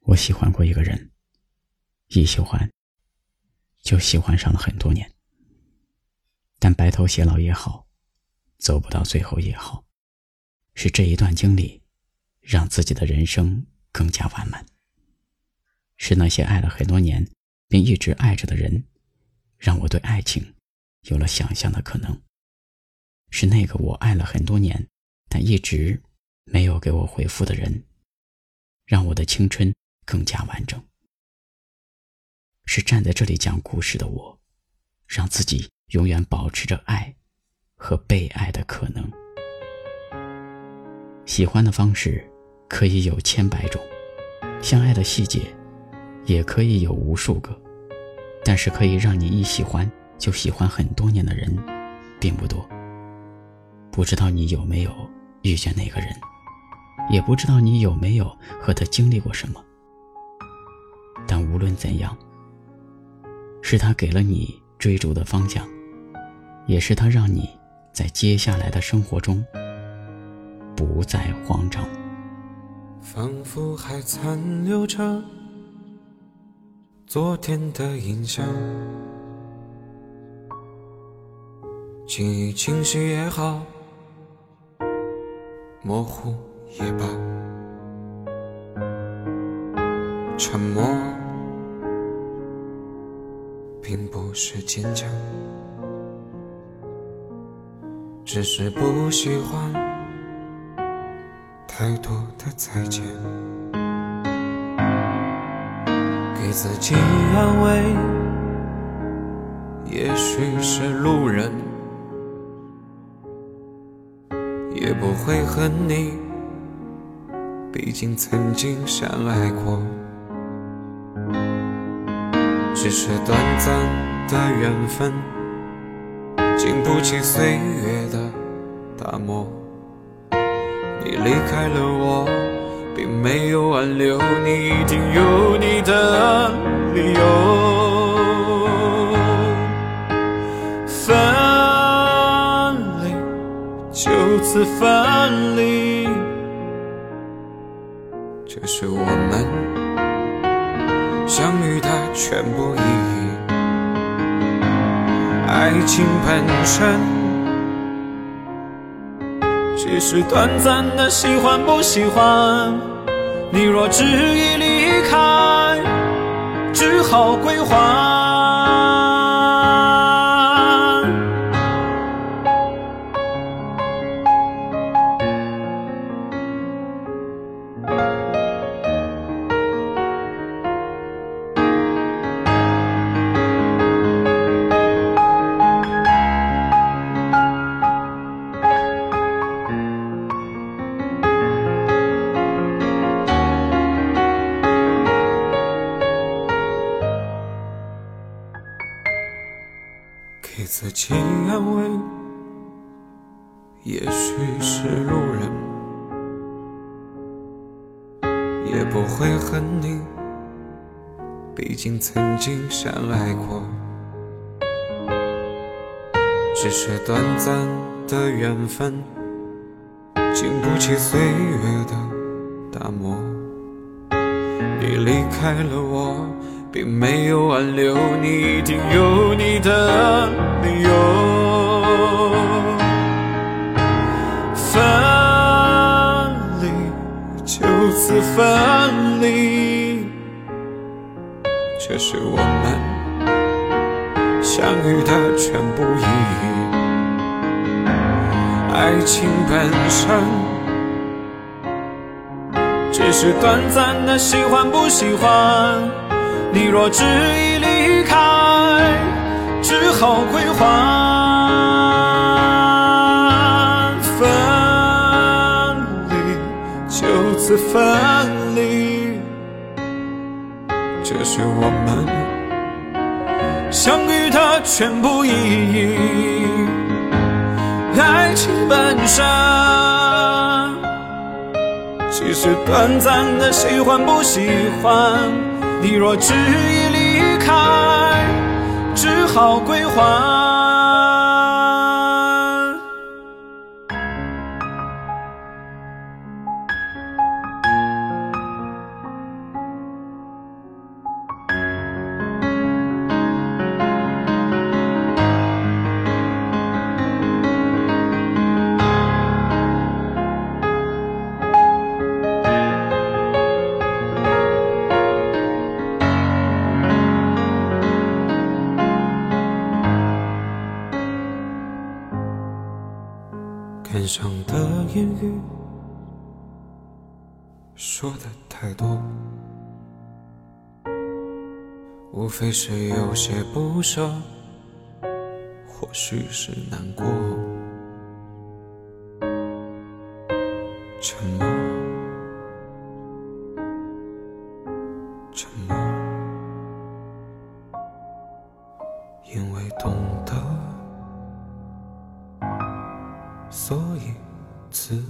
我喜欢过一个人，一喜欢就喜欢上了很多年。但白头偕老也好，走不到最后也好，是这一段经历让自己的人生更加完满。是那些爱了很多年并一直爱着的人，让我对爱情有了想象的可能。是那个我爱了很多年但一直没有给我回复的人，让我的青春更加完整。是站在这里讲故事的我，让自己。永远保持着爱和被爱的可能。喜欢的方式可以有千百种，相爱的细节也可以有无数个，但是可以让你一喜欢就喜欢很多年的人，并不多。不知道你有没有遇见那个人，也不知道你有没有和他经历过什么，无论怎样，是他给了你追逐的方向。也是他让你在接下来的生活中不再慌张，仿佛还残留着昨天的印象，记忆清晰也好，模糊也罢，沉默并不是坚强。只是不喜欢太多的再见，给自己安慰，也许是路人，也不会恨你，毕竟曾经相爱过，只是短暂的缘分。经不起岁月的打磨，你离开了我，并没有挽留，你一定有你的理由。分离，就此分离，相遇的全部意义。爱情本身只是短暂的喜欢不喜欢，你若执意离开，只好归还。给自己安慰，也许是路人，也不会恨你，毕竟曾经相爱过。只是短暂的缘分，经不起岁月的打磨。你离开了我。并没有挽留，你一定有你的理由。分离，就此分离，这是我们相遇的全部意义。爱情本身只是短暂的喜欢不喜欢。你若执意离开，只好归还。分离，就此分离，这是我们相遇的全部意义。爱情本身，只是短暂的喜欢不喜欢。你若执意离开，只好归还。言语说的太多，无非是有些不舍，或许是难过。沉默，沉默，因为懂得。自